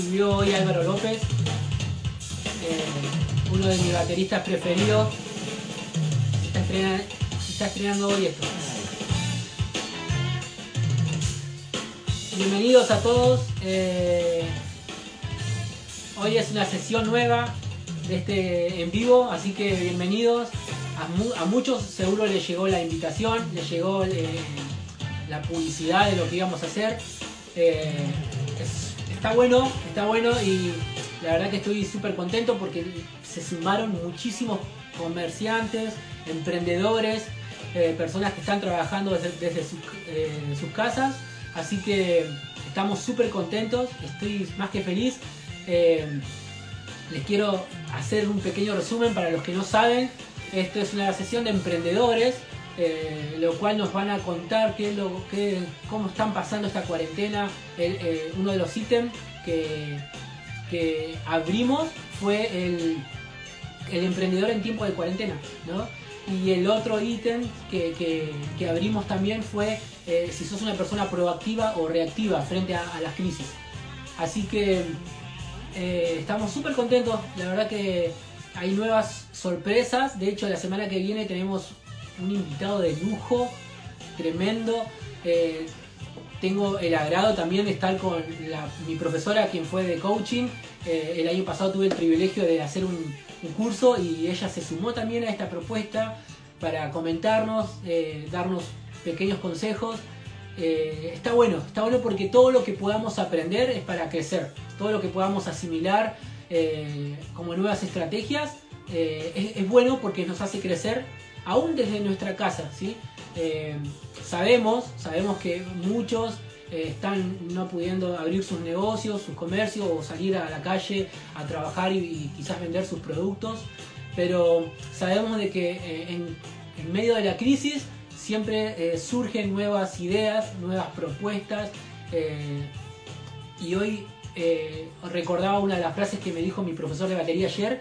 Subió hoy Álvaro López, eh, uno de mis bateristas preferidos. Está, estrenando hoy esto. Bienvenidos a todos. eh, hoy es una sesión nueva de este en vivo, así que bienvenidos. A, mu- a muchos seguro les llegó la invitación, les llegó eh, la publicidad de lo que íbamos a hacer. Está bueno, está bueno y la verdad que estoy súper contento porque se sumaron muchísimos comerciantes, emprendedores, eh, personas que están trabajando desde, eh, sus casas. Así que estamos súper contentos, estoy más que feliz. Eh, les quiero hacer un pequeño resumen para los que no saben. Esto es una sesión de emprendedores, eh, lo cual nos van a contar qué cómo están pasando esta cuarentena. Eh, uno de los ítems que, que abrimos fue el, el emprendedor en tiempo de cuarentena, ¿no? Y el otro ítem que, que- abrimos también fue eh, si sos una persona proactiva o reactiva frente a, a las crisis. Así que estamos súper contentos, la verdad que hay nuevas sorpresas, de hecho la semana que viene tenemos un invitado de lujo, tremendo. Eh, tengo el agrado también de estar con mi profesora, quien fue de coaching. Eh, el año pasado tuve el privilegio de hacer un, curso y ella se sumó también a esta propuesta para comentarnos, eh, darnos pequeños consejos. Está bueno, está bueno porque todo lo que podamos aprender es para crecer, todo lo que podamos asimilar como nuevas estrategias es, es bueno porque nos hace crecer aún desde nuestra casa, ¿sí? Eh, sabemos, sabemos que muchos eh, están no pudiendo abrir sus negocios, sus comercios o salir a la calle a trabajar y, quizás vender sus productos, pero sabemos de que eh, en, en medio de la crisis siempre surgen nuevas ideas, nuevas propuestas y hoy recordaba una de las frases que me dijo mi profesor de batería ayer.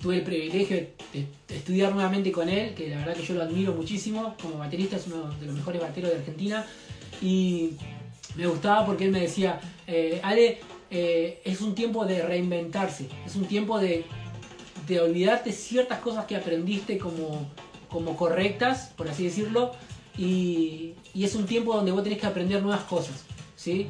Tuve el privilegio de, estudiar nuevamente con él, que la verdad que yo lo admiro muchísimo. Como baterista es uno de los mejores bateros de Argentina. Y me gustaba porque él me decía, eh, Ale, eh, es un tiempo de reinventarse, es un tiempo de, de olvidarte ciertas cosas que aprendiste como, como correctas, por así decirlo, y, y es un tiempo donde vos tenés que aprender nuevas cosas. ¿sí?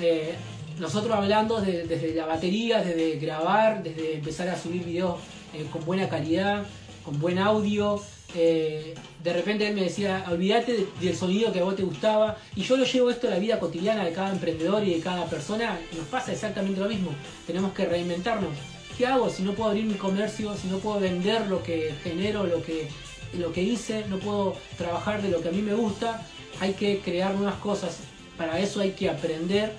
Eh, nosotros hablando de- desde la batería, desde grabar, desde empezar a subir videos eh, con buena calidad, con buen audio. eh, de repente él me decía, olvídate de- del sonido que a vos te gustaba. Y yo lo llevo esto a la vida cotidiana de cada emprendedor y de cada persona. Nos pasa exactamente lo mismo. Tenemos que reinventarnos. ¿Qué hago si no puedo abrir mi comercio, si no puedo vender lo que genero, lo que, lo que hice, no puedo trabajar de lo que a mí me gusta? Hay que crear nuevas cosas. Para eso hay que aprender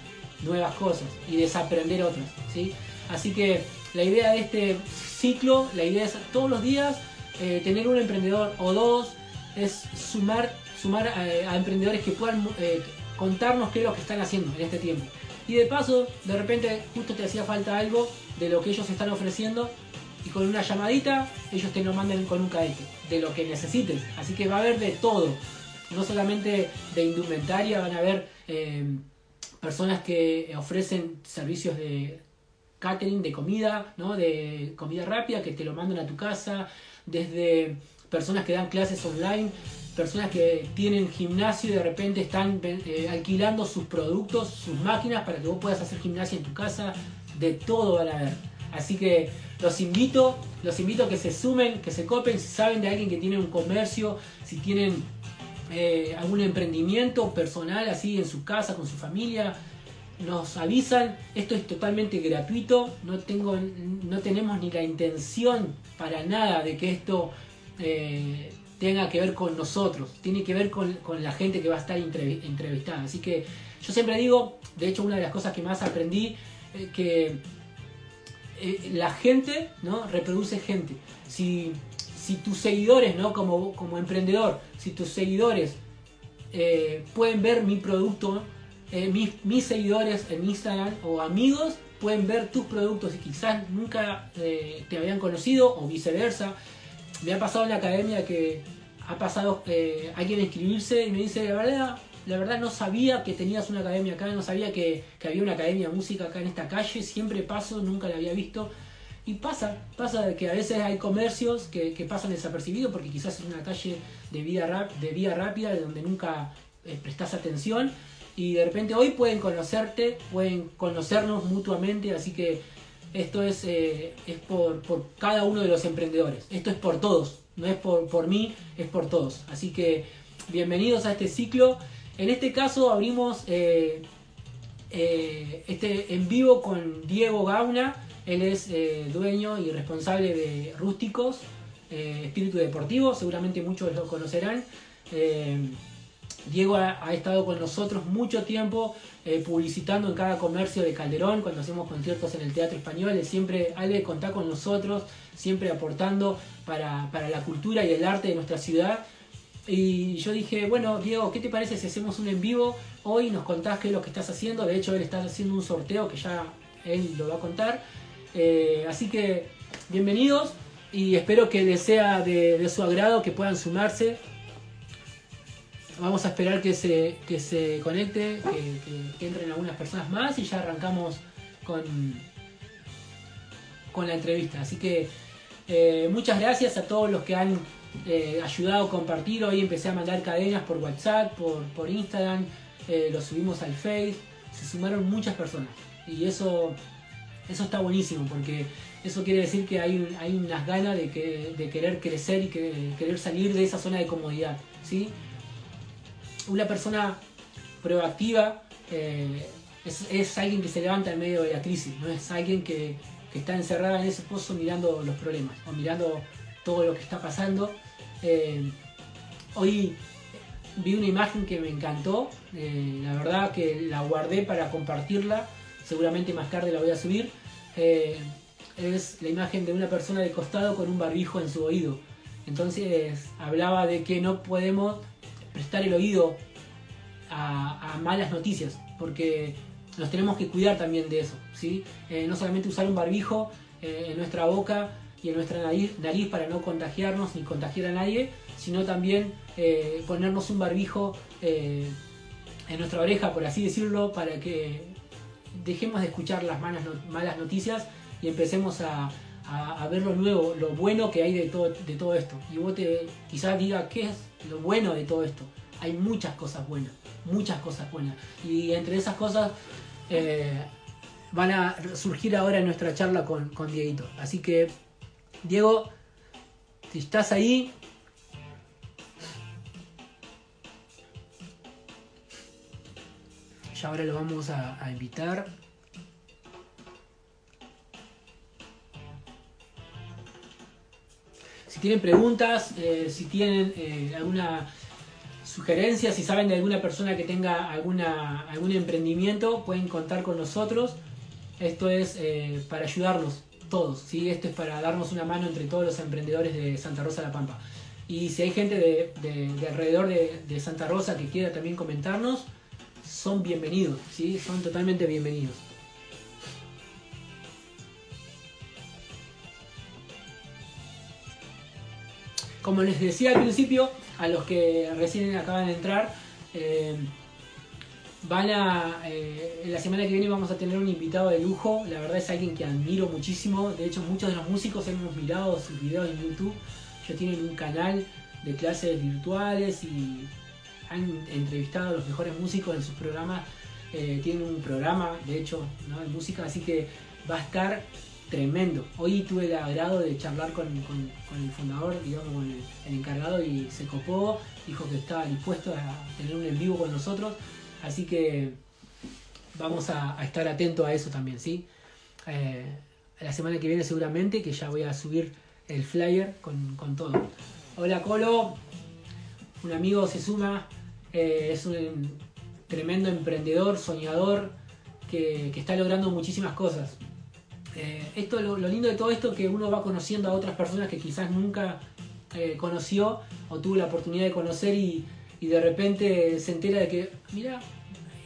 nuevas cosas y desaprender otras. ¿sí? Así que la idea de este ciclo, la idea es todos los días eh, tener un emprendedor o dos es sumar, sumar a, emprendedores que puedan eh, contarnos qué es lo que están haciendo en este tiempo. Y de paso, de repente justo te hacía falta algo de lo que ellos están ofreciendo y con una llamadita ellos te lo mandan con un caete de lo que necesites. Así que va a haber de todo, no solamente de indumentaria, van a haber eh, personas que ofrecen servicios de catering, de comida, ¿no? de comida rápida que te lo mandan a tu casa, desde personas que dan clases online, personas que tienen gimnasio y de repente están eh, alquilando sus productos, sus máquinas para que vos puedas hacer gimnasia en tu casa, de todo van a ver. Así que los invito, los invito a que se sumen, que se copen, si saben de alguien que tiene un comercio, si tienen eh, algún emprendimiento personal así en su casa, con su familia, nos avisan, esto es totalmente gratuito, no, tengo, no tenemos ni la intención para nada de que esto eh, tenga que ver con nosotros, tiene que ver con, la gente que va a estar entrevistada. Así que yo siempre digo, de hecho una de las cosas que más aprendí, eh, que eh, la gente ¿no? reproduce gente. Si, si tus seguidores, ¿no? como, como emprendedor, si tus seguidores pueden ver mi producto, mis, mis, seguidores en Instagram o amigos pueden ver tus productos y quizás nunca te habían conocido o viceversa me ha pasado en la academia que ha pasado eh, alguien a inscribirse y me dice, la verdad, la verdad no sabía que tenías una academia acá, no sabía que, había una academia de música acá en esta calle, siempre paso, nunca la había visto. Y pasa, pasa de que a veces hay comercios que, pasan desapercibidos porque quizás es una calle de, vida rap, de vía rápida donde nunca eh, prestas atención y de repente hoy pueden conocerte, pueden conocernos mutuamente, así que esto es, eh, es por, cada uno de los emprendedores. Esto es por todos. No es por, por mí, es por todos. Así que bienvenidos a este ciclo. En este caso abrimos eh, eh, este en vivo con Diego Gauna. Él es dueño y responsable de Rústicos, Espíritu Deportivo. Seguramente muchos lo conocerán. Diego ha, estado con nosotros mucho tiempo eh, publicitando en cada comercio de Calderón, cuando hacemos conciertos en el Teatro Español, él siempre, Ale contar con nosotros, siempre aportando para, la cultura y el arte de nuestra ciudad. Y yo dije, bueno, Diego, ¿qué te parece si hacemos un en vivo? Hoy nos contás qué es lo que estás haciendo. De hecho, él está haciendo un sorteo que ya él lo va a contar. Eh, así que, bienvenidos y espero que les sea de su agrado, que puedan sumarse Vamos a esperar que se, que se conecte, que, entren algunas personas más y ya arrancamos con, con la entrevista. Así que eh, muchas gracias a todos los que han eh, ayudado a compartir. Hoy empecé a mandar cadenas por WhatsApp, por, por Instagram, eh, lo subimos al Face. Se sumaron muchas personas y eso, eso está buenísimo porque eso quiere decir que hay, hay unas ganas de, que, de querer crecer y que, querer salir de esa zona de comodidad. ¿sí? Una persona proactiva eh, es, alguien que se levanta en medio de la crisis, no es alguien que, está encerrada en ese pozo mirando los problemas o mirando todo lo que está pasando. Eh, hoy vi una imagen que me encantó, eh, la verdad que la guardé para compartirla, seguramente más tarde la voy a subir. es la imagen de una persona de costado con un barbijo en su oído. Entonces hablaba de que no podemos prestar el oído a, malas noticias, porque nos tenemos que cuidar también de eso, ¿sí? Eh, no solamente usar un barbijo eh, en nuestra boca y en nuestra nariz, para no contagiarnos ni contagiar a nadie, sino también eh, ponernos un barbijo en nuestra oreja, por así decirlo, para que dejemos de escuchar las malas, malas noticias y empecemos a, ver lo nuevo, lo bueno que hay de todo, de todo esto. Y vos te quizás diga qué es lo bueno de todo esto. Hay muchas cosas buenas, muchas cosas buenas. Y entre esas cosas eh, van a surgir ahora en nuestra charla con, con Dieguito. Así que, Diego, si estás ahí, ya ahora lo vamos a invitar. Si tienen preguntas, eh, si tienen eh, alguna sugerencia, si saben de alguna persona que tenga alguna, algún emprendimiento, pueden contar con nosotros. Esto es eh, para ayudarnos todos, ¿sí? esto es para darnos una mano entre todos los emprendedores de Santa Rosa La Pampa. Y si hay gente de, alrededor de, Santa Rosa que quiera también comentarnos, son bienvenidos, ¿sí? Son totalmente bienvenidos. Como les decía al principio, a los que recién acaban de entrar, eh, van a. Eh, la semana que viene vamos a tener un invitado de lujo. La verdad es alguien que admiro muchísimo. De hecho, muchos de los músicos hemos mirado sus videos en YouTube. Ellos tienen un canal de clases virtuales y han entrevistado a los mejores músicos en sus programas. Eh, tienen un programa, de hecho, de música, así que va a estar tremendo. Hoy tuve el agrado de charlar con, el fundador, digamos, con el, encargado y se copó, dijo que estaba dispuesto a tener un en vivo con nosotros, así que vamos a, estar atentos a eso también, ¿sí? Eh, la semana que viene seguramente, que ya voy a subir el flyer con, todo. Hola Colo, un amigo se suma, eh, es un tremendo emprendedor, soñador, que, que está logrando muchísimas cosas. Eh, esto, lo, lindo de todo esto es que uno va conociendo a otras personas que quizás nunca eh, conoció o tuvo la oportunidad de conocer y, de repente se entera de que, mira,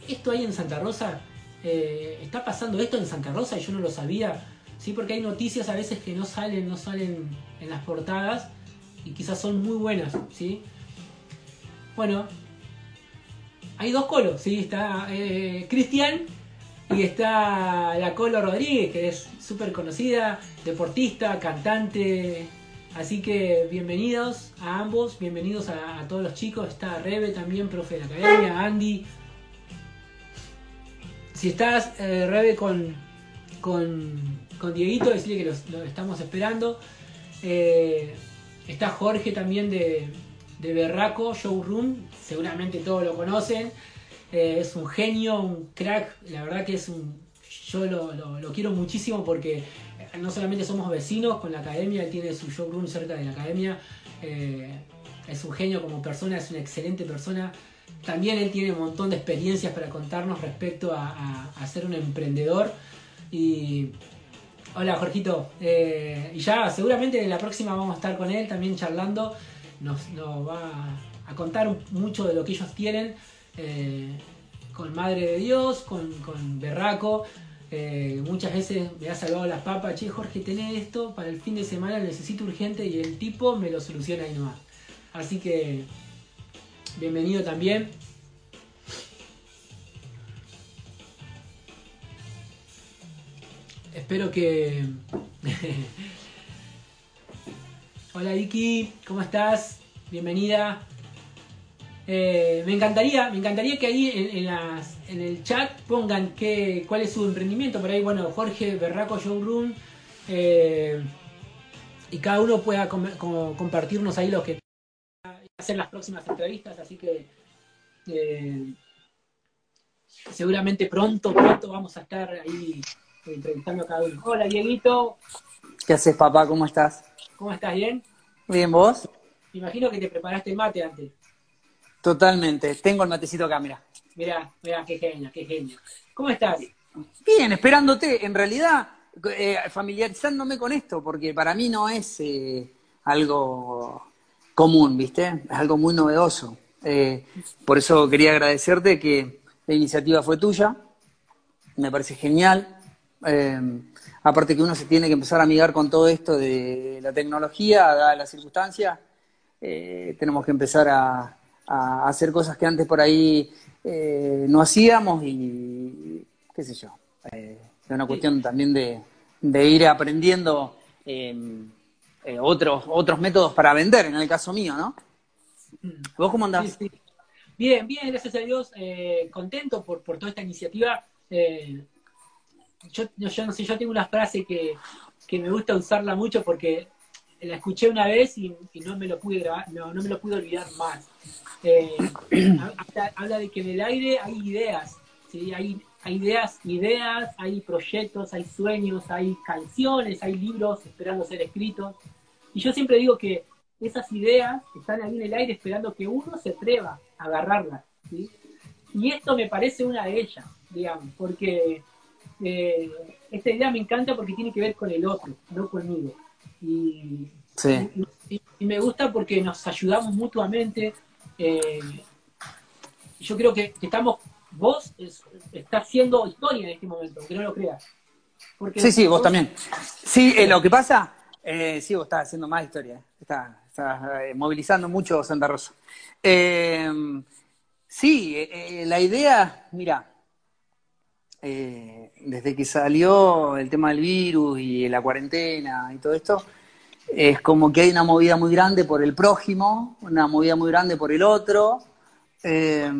esto hay en Santa Rosa, eh, está pasando esto en Santa Rosa y yo no lo sabía, ¿sí? porque hay noticias a veces que no salen, no salen en las portadas y quizás son muy buenas. ¿sí? Bueno, hay dos colos, ¿sí? está Cristian y está la Colo Rodríguez, que es súper conocida, deportista, cantante. Así que bienvenidos a ambos, bienvenidos a, todos los chicos. Está Rebe también, profe de la academia, Andy. Si estás, eh, Rebe, con, con, con, Dieguito, decirle que lo estamos esperando. Eh, está Jorge también de, de Berraco Showroom, seguramente todos lo conocen. Eh, es un genio, un crack, la verdad que es un... Yo lo, quiero muchísimo porque eh, no solamente somos vecinos con la academia, él tiene su showroom cerca de la academia, eh, es un genio como persona, es una excelente persona. También él tiene un montón de experiencias para contarnos respecto a, ser un emprendedor. Y hola Jorgito, y ya seguramente en la próxima vamos a estar con él también charlando, nos, nos va a contar mucho de lo que ellos tienen. Eh, con Madre de Dios, con, Berraco. Eh, muchas veces me ha salvado las papas, che Jorge, tenés esto para el fin de semana, necesito urgente y el tipo me lo soluciona ahí nomás. Así que bienvenido también. Espero que... Hola Vicky, ¿cómo estás? Bienvenida. Eh, me encantaría, me encantaría que ahí en, el chat pongan qué, cuál es su emprendimiento. Por ahí, bueno, Jorge Berraco Showroom. Eh, y cada uno pueda compartirnos ahí lo que hacer las próximas entrevistas. Así que eh, seguramente pronto, pronto vamos a estar ahí entrevistando a cada uno. Hola, Dieguito. ¿Qué haces, papá? ¿Cómo estás? ¿Cómo estás? ¿Bien? Bien, ¿vos? Imagino que te preparaste mate antes. Totalmente. Tengo el matecito acá, mira. Mira, mira, qué genio, qué genio. ¿Cómo estás? Bien, esperándote. En realidad, eh, familiarizándome con esto, porque para mí no es eh, algo común, ¿viste? Es algo muy novedoso. Eh, por eso quería agradecerte que la iniciativa fue tuya. Me parece genial. aparte que uno se tiene que empezar a amigar con todo esto de la tecnología, dada la circunstancia, tenemos que empezar a, a hacer cosas que antes por ahí eh, no hacíamos y qué sé yo. Eh, es una cuestión también de, ir aprendiendo em, eh, otros, otros métodos para vender, en el caso mío, ¿no? ¿Vos cómo andás? Bien, bien, gracias a Dios, contento por, por toda esta iniciativa. Yo, yo, no sé, yo tengo una frase que, que me gusta usarla mucho porque la escuché una vez y, no me lo pude grabar, no, no me lo pude olvidar más. Eh, habla, de que en el aire hay ideas, ¿sí? hay, hay ideas, ideas, hay proyectos, hay sueños, hay canciones, hay libros esperando ser escritos. Y yo siempre digo que esas ideas están ahí en el aire esperando que uno se atreva a agarrarlas. Y esto me parece una de ellas, digamos, porque eh, esta idea me encanta porque tiene que ver con el otro, no conmigo. Y, y me gusta porque nos ayudamos mutuamente. Eh, yo creo que, estamos, vos estás haciendo historia en este momento, que no lo creas. sí, sí, vos, también. Sí, eh, lo que pasa, eh, sí, vos estás haciendo más historia, estás, movilizando mucho Santa Rosa. sí, la idea, mira, desde que salió el tema del virus y la cuarentena y todo esto, es como que hay una movida muy grande por el prójimo, una movida muy grande por el otro, eh,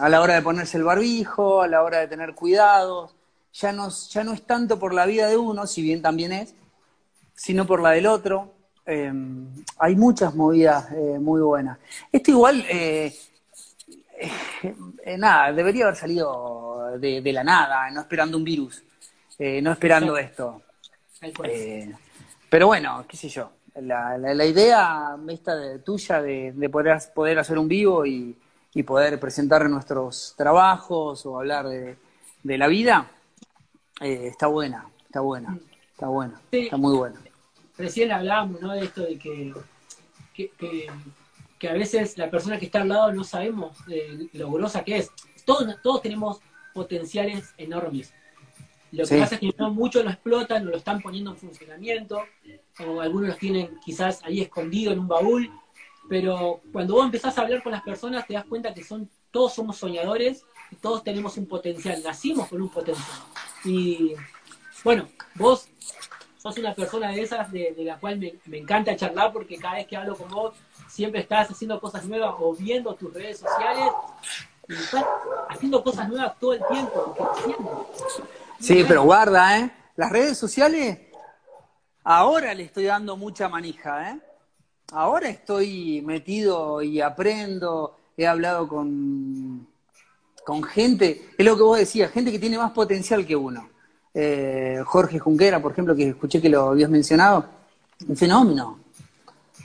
a la hora de ponerse el barbijo, a la hora de tener cuidados, ya no, ya no es tanto por la vida de uno, si bien también es, sino por la del otro. Eh, hay muchas movidas eh, muy buenas. Esto igual, nada, debería haber salido de, la nada, no esperando un virus, no esperando esto. Pero bueno, qué sé yo, la, la, idea esta tuya de, poder, poder hacer un vivo y, poder presentar nuestros trabajos o hablar de, la vida, eh, está buena, está buena, está buena, está muy buena. Recién hablábamos ¿no? de esto de que, que, a veces la persona que está al lado no sabemos eh, lo grosa que es. Todos, todos tenemos potenciales enormes lo que pasa es que no muchos lo explotan, no lo están poniendo en funcionamiento, o algunos los tienen quizás ahí escondido en un baúl, pero cuando vos empezás a hablar con las personas te das cuenta que son todos somos soñadores y todos tenemos un potencial, nacimos con un potencial. Y bueno, vos sos una persona de esas de, la cual me, me, encanta charlar porque cada vez que hablo con vos siempre estás haciendo cosas nuevas o viendo tus redes sociales y estás haciendo cosas nuevas todo el tiempo, Sí, pero guarda, ¿eh? Las redes sociales, ahora le estoy dando mucha manija, ¿eh? Ahora estoy metido y aprendo, he hablado con, con gente, es lo que vos decías, gente que tiene más potencial que uno. Eh, Jorge Junquera, por ejemplo, que escuché que lo habías mencionado, un fenómeno.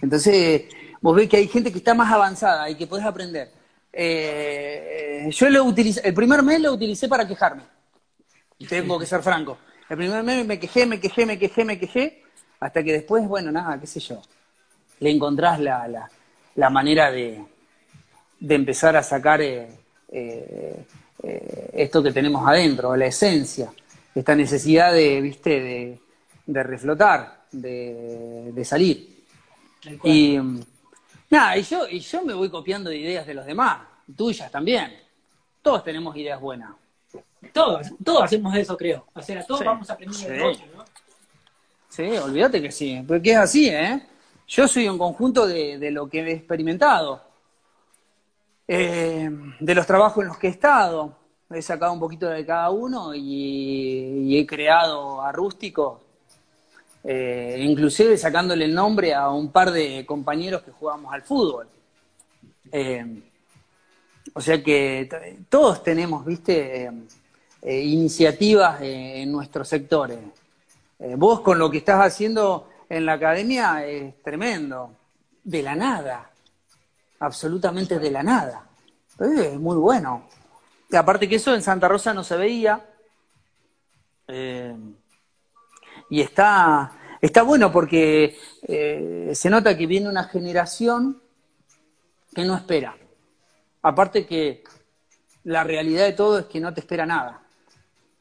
Entonces, vos ves que hay gente que está más avanzada y que podés aprender. Eh, yo lo utilicé, el primer mes lo utilicé para quejarme tengo que ser franco. El primer mes me quejé, me quejé, me quejé, me quejé, hasta que después, bueno, nada, qué sé yo, le encontrás la, la, manera de, de, empezar a sacar eh, eh, eh, esto que tenemos adentro, la esencia, esta necesidad de, viste, de, de reflotar, de, de salir. Y nada, y yo, y yo me voy copiando de ideas de los demás, tuyas también. Todos tenemos ideas buenas. Todos, todos hacemos eso, creo. O sea, todos vamos a aprender de otro, ¿no? Sí, olvídate que sí, porque es así, ¿eh? Yo soy un conjunto de, lo que he experimentado, eh, de los trabajos en los que he estado. He sacado un poquito de cada uno y, he creado a Rústico, eh, inclusive sacándole el nombre a un par de compañeros que jugamos al fútbol. Eh, o sea que todos tenemos, viste, eh, iniciativas en nuestros sectores. Eh, vos con lo que estás haciendo en la academia es tremendo, de la nada, absolutamente de la nada. es muy bueno. Aparte que eso en Santa Rosa no se veía. Eh, y está, está bueno porque se nota que viene una generación que no espera. Aparte que la realidad de todo es que no te espera nada.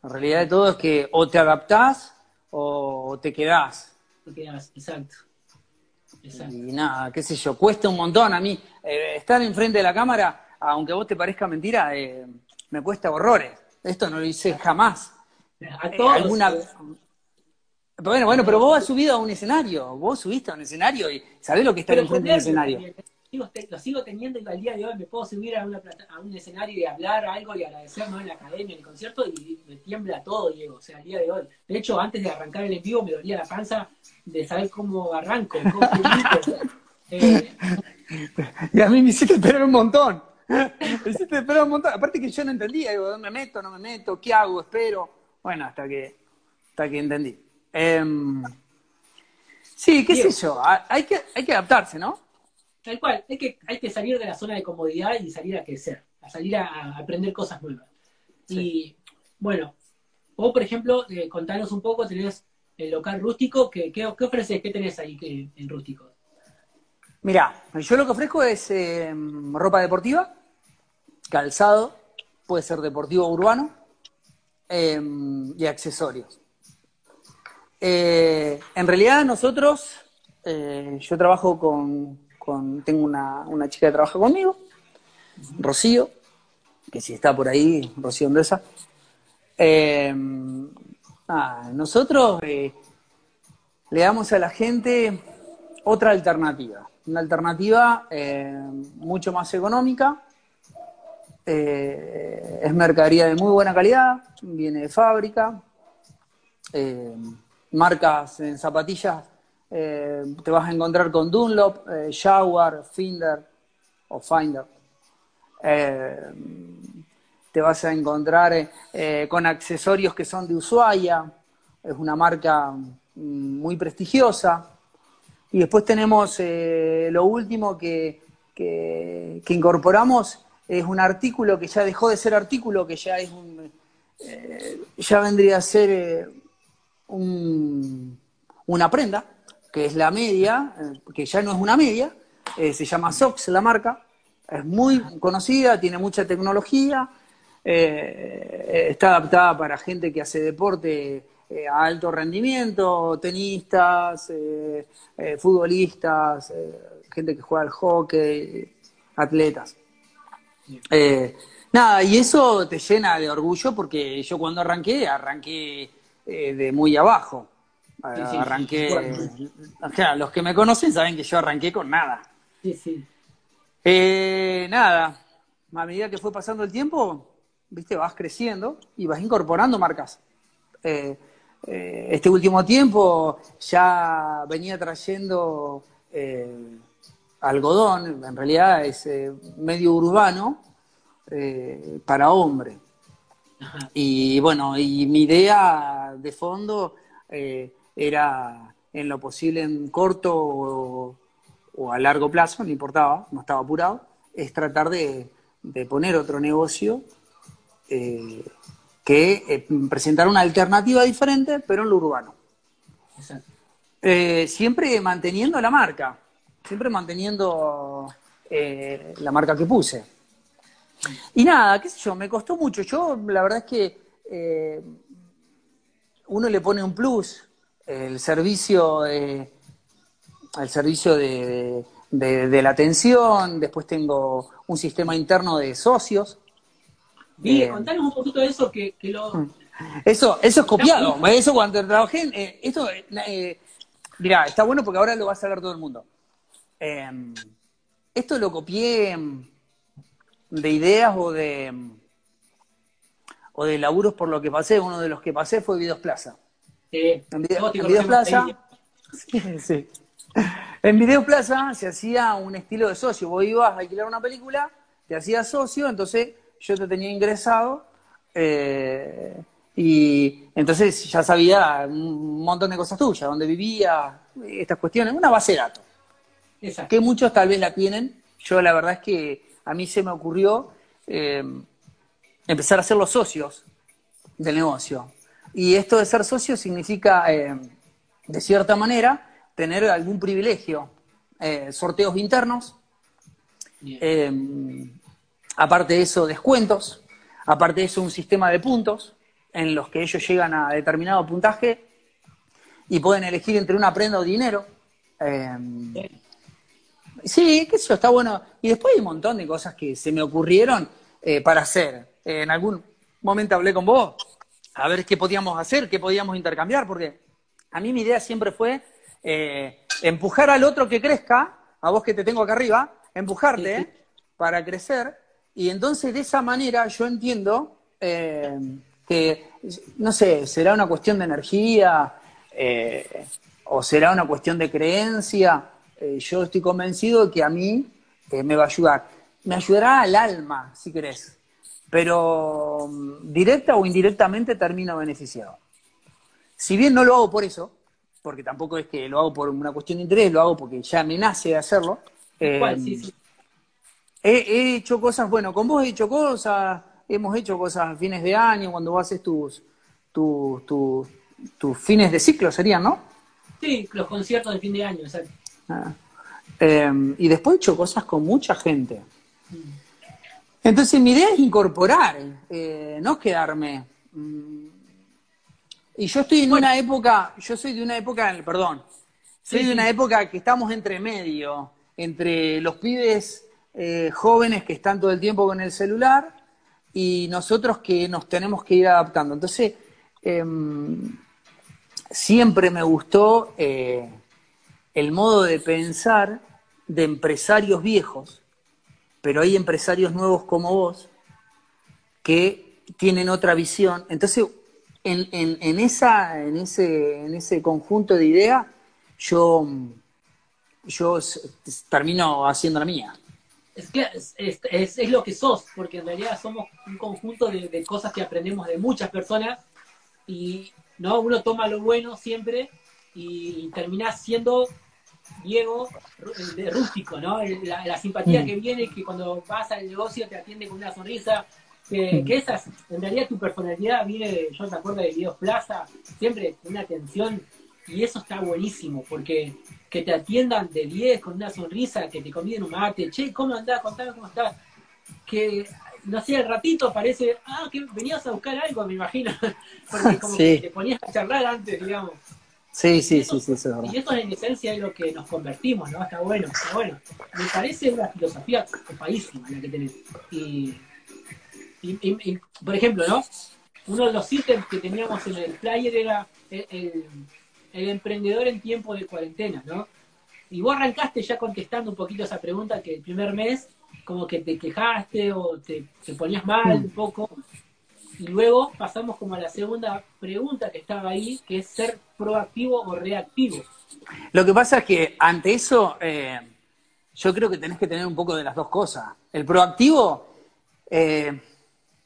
La realidad de todo es que o te adaptás o te quedás. Te quedás, exacto. exacto. Y nada, qué sé yo, cuesta un montón a mí. Eh, estar enfrente de la cámara, aunque a vos te parezca mentira, eh, me cuesta horrores. Esto no lo hice jamás. A eh, todos. alguna... Bueno, bueno, pero vos has subido a un escenario, vos subiste a un escenario y sabés lo que está enfrente del escenario lo sigo teniendo y al día de hoy me puedo subir a, un escenario y hablar algo y agradecer en la academia, en el concierto y me tiembla todo, Diego, o sea, al día de hoy. De hecho, antes de arrancar el en vivo me dolía la panza de saber cómo arranco, cómo eh, y a mí me hiciste esperar un montón. Me hiciste esperar un montón. Aparte que yo no entendía, digo, ¿dónde me meto? ¿No me meto? ¿Qué hago? ¿Espero? Bueno, hasta que, hasta que entendí. Em, sí, qué sé yo, hay que, hay que adaptarse, ¿no? Tal cual, hay que, hay que salir de la zona de comodidad y salir a crecer, a salir a, aprender cosas nuevas. Y bueno, vos, por ejemplo, eh, contanos un poco, tenés el local rústico, ¿qué, qué, ofreces? ¿Qué tenés ahí en rústico? Mira, yo lo que ofrezco es eh, ropa deportiva, calzado, puede ser deportivo o urbano, eh, y accesorios. Eh, en realidad nosotros, yo trabajo con, tengo una, una, chica que trabaja conmigo, Rocío, que si está por ahí, Rocío Andresa. nosotros le damos a la gente otra alternativa, una alternativa eh, mucho más económica, eh, es mercadería de muy buena calidad, viene de fábrica, eh, marcas en zapatillas, te vas a encontrar con Dunlop, Jaguar, Finder o Finder. te vas a encontrar con accesorios que son de Ushuaia, es una marca muy prestigiosa. Y después tenemos eh, lo último que, que, incorporamos, es un artículo que ya dejó de ser artículo, que ya es un, eh, ya vendría a ser eh, una prenda, que es la media, que ya no es una media, se llama Sox la marca, es muy conocida, tiene mucha tecnología, está adaptada para gente que hace deporte eh, a alto rendimiento, tenistas, eh, eh, futbolistas, gente que juega al hockey, atletas. nada, y eso te llena de orgullo porque yo cuando arranqué, arranqué de muy abajo. Arranqué, los que me conocen saben que yo arranqué con nada. Sí, sí. nada, a medida que fue pasando el tiempo, viste, vas creciendo y vas incorporando marcas. Eh, este último tiempo ya venía trayendo eh, algodón, en realidad es eh, medio urbano, para hombre. Y bueno, y mi idea de fondo era en lo posible en corto o, a largo plazo, no importaba, no estaba apurado, es tratar de, de poner otro negocio que eh, presentar una alternativa diferente, pero en lo urbano. Eh, siempre manteniendo la marca, siempre manteniendo eh, la marca que puse. Y nada, qué sé yo, me costó mucho. Yo, la verdad es que uno le pone un plus, el servicio, el servicio de, la atención, después tengo un sistema interno de socios, Bien, contanos un poquito de eso que, lo... Mm. Eso, eso es copiado. Eso cuando trabajé eh, esto, eh, mirá, está bueno porque ahora lo va a saber todo el mundo. Em, esto lo copié de ideas o de o de laburos por lo que pasé. Uno de los que pasé fue Videos Plaza. En, Videos Plaza. Sí, En Videos Plaza se hacía un estilo de socio. Vos ibas a alquilar una película, te hacías socio, entonces yo te tenía ingresado eh, y entonces ya sabía un montón de cosas tuyas, dónde vivía, estas cuestiones, una base de datos. Que muchos tal vez la tienen. Yo la verdad es que a mí se me ocurrió eh, empezar a ser los socios del negocio. Y esto de ser socio significa, eh, de cierta manera, tener algún privilegio. sorteos internos, Aparte de eso, descuentos. Aparte de eso, un sistema de puntos en los que ellos llegan a determinado puntaje y pueden elegir entre una prenda o dinero. Sí, qué sé yo, está bueno. Y después hay un montón de cosas que se me ocurrieron eh, para hacer. en algún momento hablé con vos a ver qué podíamos hacer, qué podíamos intercambiar, porque a mí mi idea siempre fue eh, empujar al otro que crezca, a vos que te tengo acá arriba, empujarte para crecer y entonces de esa manera yo entiendo eh, que, no sé, será una cuestión de energía eh, o será una cuestión de creencia. Yo estoy convencido de que a mí me va a ayudar. Me ayudará al alma, si querés, pero mm, directa o indirectamente termino beneficiado. Si bien no lo hago por eso, porque tampoco es que lo hago por una cuestión de interés, lo hago porque ya me nace de hacerlo. sí, sí. He, hecho cosas, bueno, con vos he hecho cosas, hemos hecho cosas a fines de año, cuando vos haces tus, tus, tus, fines de ciclo, serían, ¿no? Sí, los conciertos de fin de año, exacto. Ah. Em, y después he hecho cosas con mucha gente. Entonces mi idea es incorporar, eh, no quedarme. Mm. Y yo estoy en una época, yo soy de una época, perdón, soy de una época que estamos entre medio, entre los pibes eh, jóvenes que están todo el tiempo con el celular y nosotros que nos tenemos que ir adaptando. Entonces, em, siempre me gustó eh, el modo de pensar de empresarios viejos, pero hay empresarios nuevos como vos que tienen otra visión. Entonces, en, en, esa, en, ese, en ese conjunto de ideas, yo, yo termino haciendo la mía. Es que es, lo que sos, porque en realidad somos un conjunto de, cosas que aprendemos de muchas personas y no uno toma lo bueno siempre y termina siendo Diego de rústico, ¿no? La, simpatía mm. que viene, que cuando vas al negocio te atiende con una sonrisa, que, mm. esas, en realidad tu personalidad viene, de, yo te acuerdo de Dios Plaza, siempre una atención, y eso está buenísimo, porque que te atiendan de 10 con una sonrisa, que te conviden un mate, che, ¿cómo andás? Contame cómo estás. Que, no sé, al ratito parece, ah, que venías a buscar algo, me imagino, porque como que te ponías a charlar antes, digamos. Sí, sí, sí, sí, Y eso en esencia es lo que nos convertimos, ¿no? Está bueno, está bueno. Me parece una filosofía copadísima la que tenés. Y, y, por ejemplo, ¿no? Uno de los ítems que teníamos en el flyer era el, emprendedor en tiempo de cuarentena, ¿no? Y vos arrancaste ya contestando un poquito esa pregunta que el primer mes como que te quejaste o te, te ponías mal mm. un poco y luego pasamos como a la segunda pregunta que estaba ahí, que es ser proactivo o reactivo. Lo que pasa es que ante eso, eh, yo creo que tenés que tener un poco de las dos cosas. El proactivo, eh,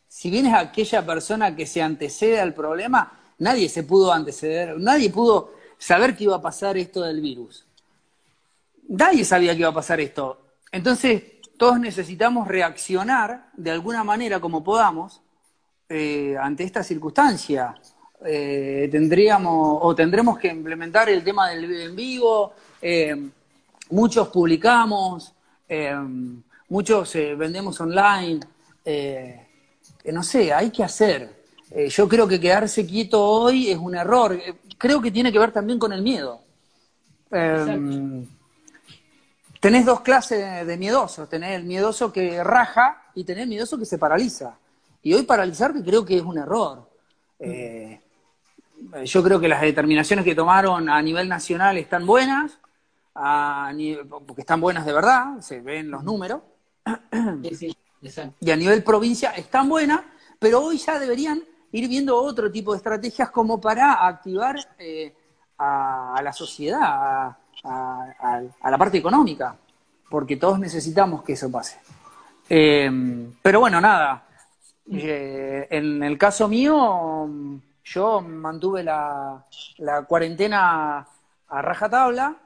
si bien es aquella persona que se antecede al problema, nadie se pudo anteceder, nadie pudo saber que iba a pasar esto del virus. Nadie sabía que iba a pasar esto. Entonces, todos necesitamos reaccionar de alguna manera como podamos eh, ante esta circunstancia? Eh, tendríamos o tendremos que implementar el tema del en vivo. Eh, muchos publicamos, muchos vendemos online. no sé, hay que hacer. yo creo que quedarse quieto hoy es un error. creo que tiene que ver también con el miedo. tenés dos clases de miedosos. Tenés el miedoso que raja y tenés el miedoso que se paraliza. Y hoy paralizarte creo que es un error. Eh, yo creo que las determinaciones que tomaron a nivel nacional están buenas, porque están buenas de verdad, se ven los números. y a nivel provincia están buenas, pero hoy ya deberían ir viendo otro tipo de estrategias como para activar eh, a, la sociedad, a, la parte económica, porque todos necesitamos que eso pase. Eh, pero bueno, nada, eh, en el caso mío, yo mantuve la, cuarentena a rajatabla.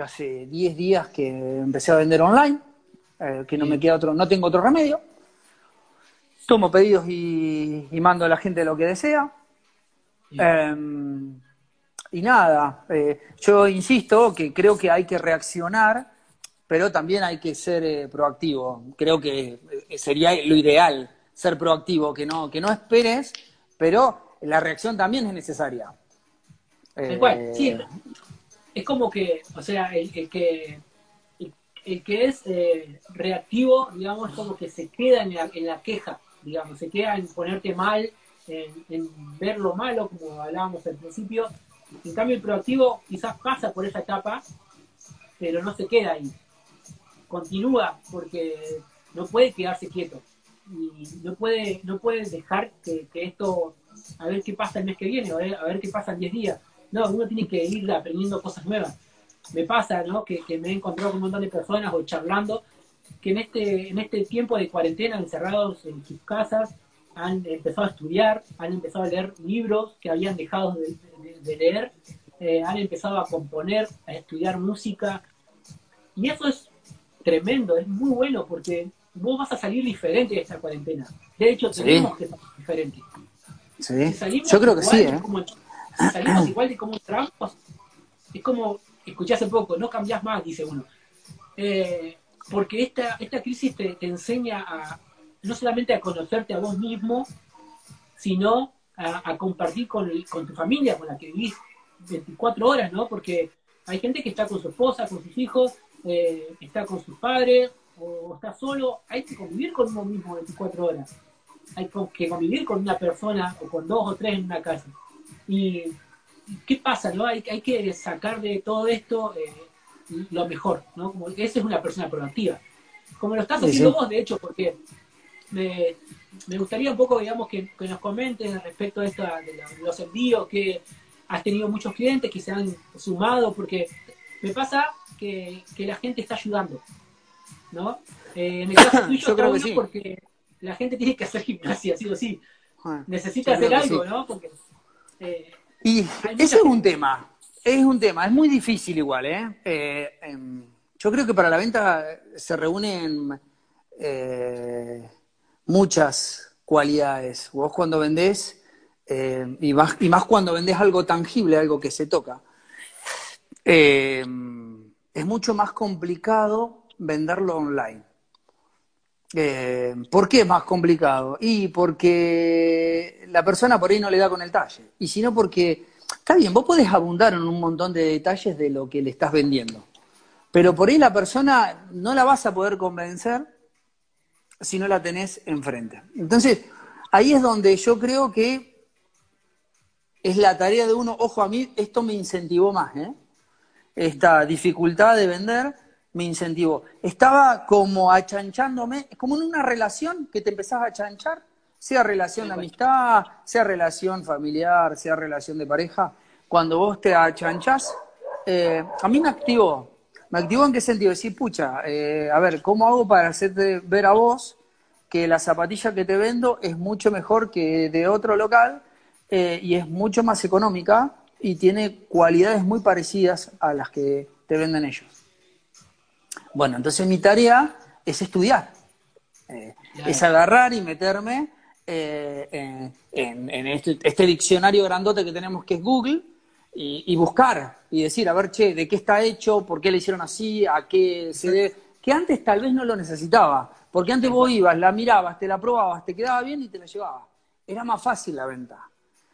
Hace 10 días que empecé a vender online, eh, que no me queda otro, no tengo otro remedio. Tomo pedidos y, mando a la gente lo que desea. Em, y nada, eh, yo insisto que creo que hay que reaccionar, pero también hay que ser proactivo. Creo que sería lo ideal ser proactivo, que no, que no esperes, pero la reacción también es necesaria. Eh, sí, es como que, o sea, el, que el, que es eh, reactivo, digamos, es como que se queda en la, en la queja, digamos, se queda en ponerte mal, en, ver lo malo, como hablábamos al principio. En cambio, el proactivo quizás pasa por esa etapa, pero no se queda ahí. Continúa porque no puede quedarse quieto y no puede, no puede dejar que, esto, a ver qué pasa el mes que viene, a ver, a ver qué pasa en 10 días. No, uno tiene que ir aprendiendo cosas nuevas. Me pasa, ¿no? Que, me he encontrado con un montón de personas o charlando que en este, en este tiempo de cuarentena, encerrados en sus casas, han empezado a estudiar, han empezado a leer libros que habían dejado de, leer, eh, han empezado a componer, a estudiar música. Y eso es tremendo, es muy bueno porque vos vas a salir diferente de esta cuarentena. De hecho, tenemos que salir diferente. Sí. Yo creo que sí, ¿eh? si salimos igual de como entramos, es como, escuché hace poco, no cambias más, dice uno. eh, porque esta, esta crisis te, enseña a no solamente a conocerte a vos mismo, sino a, compartir con, con tu familia, con la que vivís 24 horas, ¿no? Porque hay gente que está con su esposa, con sus hijos, eh, está con sus padres, o está solo, hay que convivir con uno mismo 24 horas. Hay que convivir con una persona o con dos o tres en una casa. Y ¿qué pasa? no Hay, hay que sacar de todo esto eh, lo mejor, ¿no? Como esa es una persona proactiva. Como lo estás haciendo vos, de hecho, porque me, gustaría un poco, digamos, que, nos comentes respecto a esto, de, los envíos, que has tenido muchos clientes que se han sumado, porque me pasa que, la gente está ayudando, ¿no? Eh, en el caso tuyo, Yo creo que sí. porque la gente tiene que hacer gimnasia, sí o sí. Necesita hacer algo, ¿no? Porque eh, y ese es un tema, es un tema, es muy difícil igual, ¿eh? eh em, yo creo que para la venta se reúnen eh, muchas cualidades. Vos cuando vendés, y, más, y más cuando vendés algo tangible, algo que se toca, es mucho más complicado venderlo online. Eh, ¿Por qué es más complicado? Y porque la persona por ahí no le da con el talle. Y si no, porque, está bien, vos podés abundar en un montón de detalles de lo que le estás vendiendo. Pero por ahí la persona no la vas a poder convencer si no la tenés enfrente. Entonces, ahí es donde yo creo que es la tarea de uno, ojo a mí, esto me incentivó más, ¿eh? Esta dificultad de vender me incentivó. Estaba como achanchándome, como en una relación que te empezás a achanchar, sea relación de amistad, sea relación familiar, sea relación de pareja. Cuando vos te achanchás, eh, a mí me activó. ¿Me activó en qué sentido? Decir, pucha, eh, a ver, ¿cómo hago para hacerte ver a vos que la zapatilla que te vendo es mucho mejor que de otro local eh, y es mucho más económica y tiene cualidades muy parecidas a las que te venden ellos? Bueno, entonces mi tarea es estudiar, eh, es agarrar y meterme eh, en, este, este, diccionario grandote que tenemos que es Google y, buscar y decir, a ver, che, ¿de qué está hecho? ¿Por qué le hicieron así? ¿A qué se debe? Que antes tal vez no lo necesitaba, porque antes vos ibas, la mirabas, te la probabas, te quedaba bien y te la llevabas. Era más fácil la venta.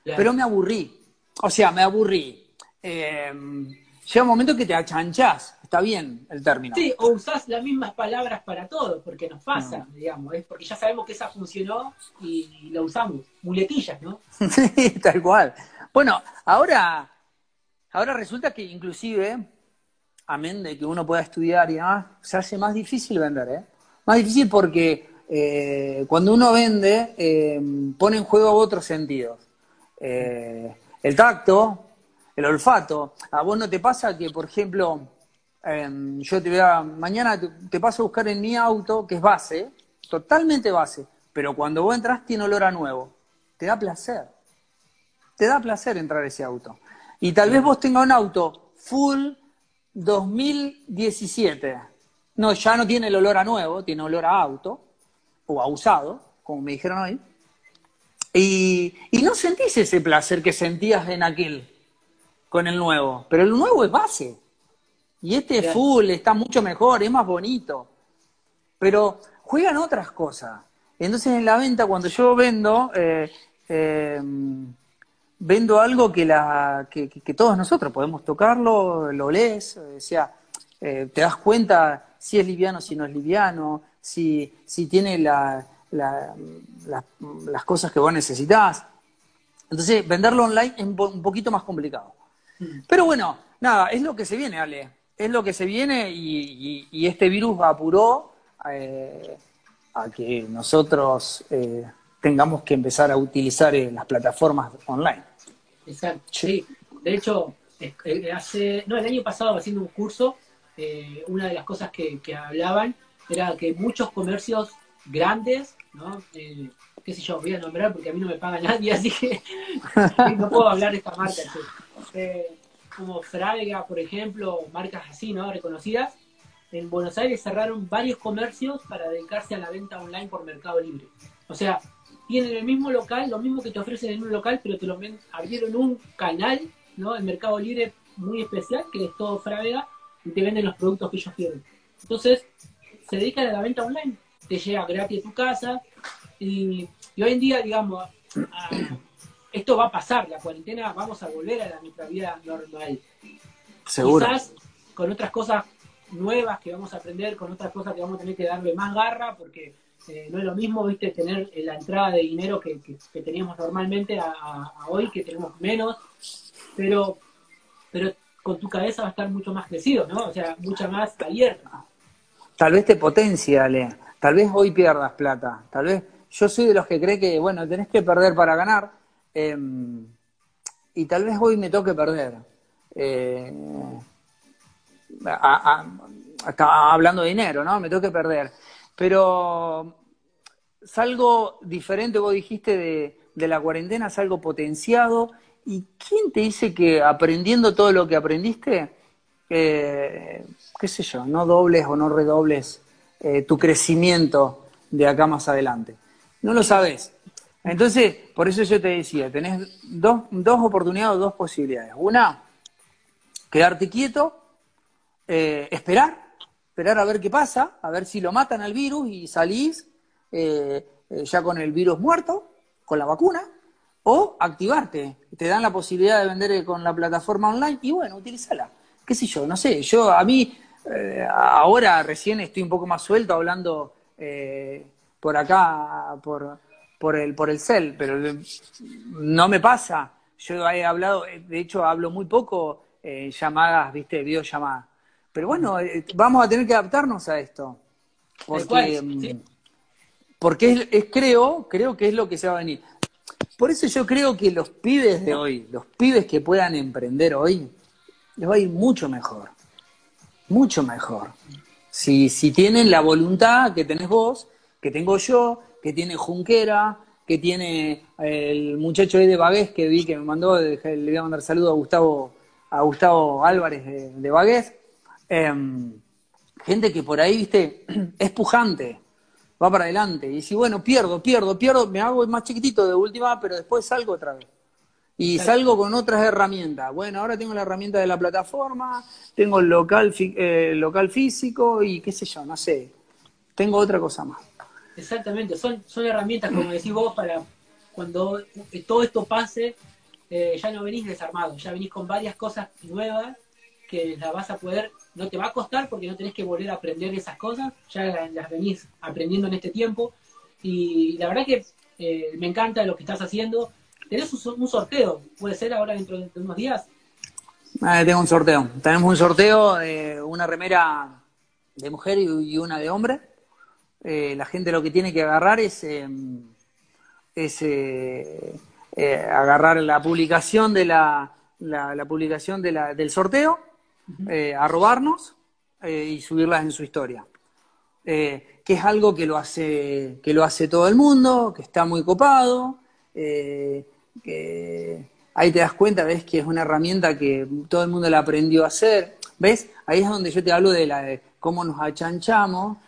Pero me aburrí. O sea, me aburrí. Eh, llega un momento que te achanchás está bien el término. Sí, o usás las mismas palabras para todo, porque nos pasa, digamos, es porque ya sabemos que esa funcionó y la usamos. Muletillas, ¿no? sí, tal cual. Bueno, ahora, ahora resulta que inclusive, amén de que uno pueda estudiar y demás, se hace más difícil vender, ¿eh? Más difícil porque eh, cuando uno vende, eh, pone en juego otros sentidos. Eh, el tacto, el olfato. A vos no te pasa que, por ejemplo, Em, yo te voy a, mañana te, paso a buscar en mi auto, que es base, totalmente base, pero cuando vos entras tiene olor a nuevo. Te da placer. Te da placer entrar ese auto. Y tal vez vos tengas un auto full 2017. No, ya no tiene el olor a nuevo, tiene olor a auto, o a usado, como me dijeron hoy. Y, y no sentís ese placer que sentías en aquel, con el nuevo. Pero el nuevo es base. Y este full está mucho mejor, es más bonito. Pero juegan otras cosas. Entonces en la venta, cuando yo vendo, eh, eh, vendo algo que, la, que, todos nosotros podemos tocarlo, lo lees, o sea, eh, te das cuenta si es liviano, si no es liviano, si, si tiene la, las cosas que vos necesitas. Entonces, venderlo online es un poquito más complicado. Mm. Pero bueno, nada, es lo que se viene, Ale es lo que se viene y, este virus apuró eh, a que nosotros eh, tengamos que empezar a utilizar eh, las plataformas online. Exacto, sí. De hecho, hace, no, el año pasado haciendo un curso, una de las cosas que, hablaban era que muchos comercios grandes, ¿no? qué sé yo, voy a nombrar porque a mí no me paga nadie, así que no puedo hablar de esta marca como Fraiga, por ejemplo, marcas así, ¿no? Reconocidas, en Buenos Aires cerraron varios comercios para dedicarse a la venta online por Mercado Libre. O sea, tienen el mismo local, lo mismo que te ofrecen en un local, pero te lo abrieron un canal, ¿no? En Mercado Libre muy especial, que es todo Fraiga, y te venden los productos que ellos quieren. Entonces, se dedican a la venta online. Te llega gratis a tu casa y, hoy en día, digamos, esto va a pasar, la cuarentena, vamos a volver a la, nuestra vida normal. Seguro. Quizás con otras cosas nuevas que vamos a aprender, con otras cosas que vamos a tener que darle más garra, porque eh, no es lo mismo, viste, tener la entrada de dinero que, teníamos normalmente a, hoy, que tenemos menos, pero, pero con tu cabeza va a estar mucho más crecido, ¿no? O sea, mucha más abierta. Tal vez te potencia, Ale. Tal vez hoy pierdas plata. Tal vez yo soy de los que cree que, bueno, tenés que perder para ganar. Em, y tal vez hoy me toque perder. Eh, hablando de dinero, ¿no? Me toque perder. Pero salgo diferente, vos dijiste, de, de la cuarentena, salgo potenciado. ¿Y quién te dice que aprendiendo todo lo que aprendiste, eh, qué sé yo, no dobles o no redobles eh, tu crecimiento de acá más adelante? No lo sabes. Entonces, por eso yo te decía, tenés dos, dos oportunidades, dos posibilidades. Una, quedarte quieto, eh, esperar, esperar a ver qué pasa, a ver si lo matan al virus y salís eh, eh, ya con el virus muerto, con la vacuna, o activarte. Te dan la posibilidad de vender con la plataforma online y bueno, utilízala. ¿Qué sé yo? No sé, yo a mí ahora recién estoy un poco más suelto hablando por acá, por, por, el, por el cel, pero no me pasa. Yo he hablado, de hecho hablo muy poco en llamadas, viste, videollamadas. Pero bueno, eh, vamos a tener que adaptarnos a esto. Porque, mm, porque es, creo, creo que es lo que se va a venir. Por eso yo creo que los pibes de hoy, los pibes que puedan emprender hoy, les va a ir mucho mejor. Mucho mejor. Si, si tienen la voluntad que tenés vos, que tengo yo, que tiene Junquera, que tiene el muchacho ahí de Bagués que vi que me mandó, le voy a mandar saludo a Gustavo, a Gustavo Álvarez de, de Bagués. Em, gente que por ahí, viste, es pujante, va para adelante. Y si, bueno, pierdo, pierdo, pierdo, me hago más chiquitito de última, pero después salgo otra vez. Y salgo con otras herramientas. Bueno, ahora tengo la herramienta de la plataforma, tengo el local, eh, local físico y qué sé yo, no sé. Tengo otra cosa más. Exactamente, son, son herramientas, como decís vos, para cuando todo esto pase, eh, ya no venís desarmado, ya venís con varias cosas nuevas que las vas a poder, no te va a costar porque no tenés que volver a aprender esas cosas, ya las, venís aprendiendo en este tiempo. Y la verdad que eh, me encanta lo que estás haciendo. Tenés un, sorteo, puede ser ahora dentro de unos días. Ah, tengo un sorteo. Tenemos un sorteo de una remera de mujer y una de hombre. Eh, la gente lo que tiene que agarrar es, em, es eh, eh, agarrar la publicación de la, la, publicación de la, del sorteo, a robarnos y subirlas en su historia. que es algo que lo hace, que lo hace todo el mundo, que está muy copado, que ahí te das cuenta, ves que es una herramienta que todo el mundo la aprendió a hacer. ¿Ves? Ahí es donde yo te hablo de, la, de cómo nos achanchamos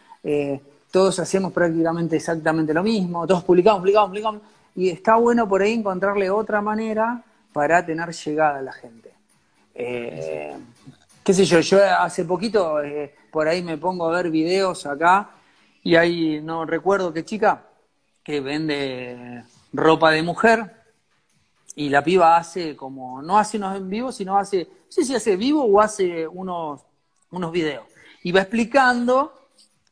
todos hacemos prácticamente exactamente lo mismo, todos publicamos, publicamos, publicamos, y está bueno por ahí encontrarle otra manera para tener llegada a la gente. Eh, qué sé yo, yo hace poquito eh, por ahí me pongo a ver videos acá y ahí no recuerdo qué chica que vende ropa de mujer y la piba hace como, no hace unos en vivo, sino hace, no sé si hace vivo o hace unos, unos videos. Y va explicando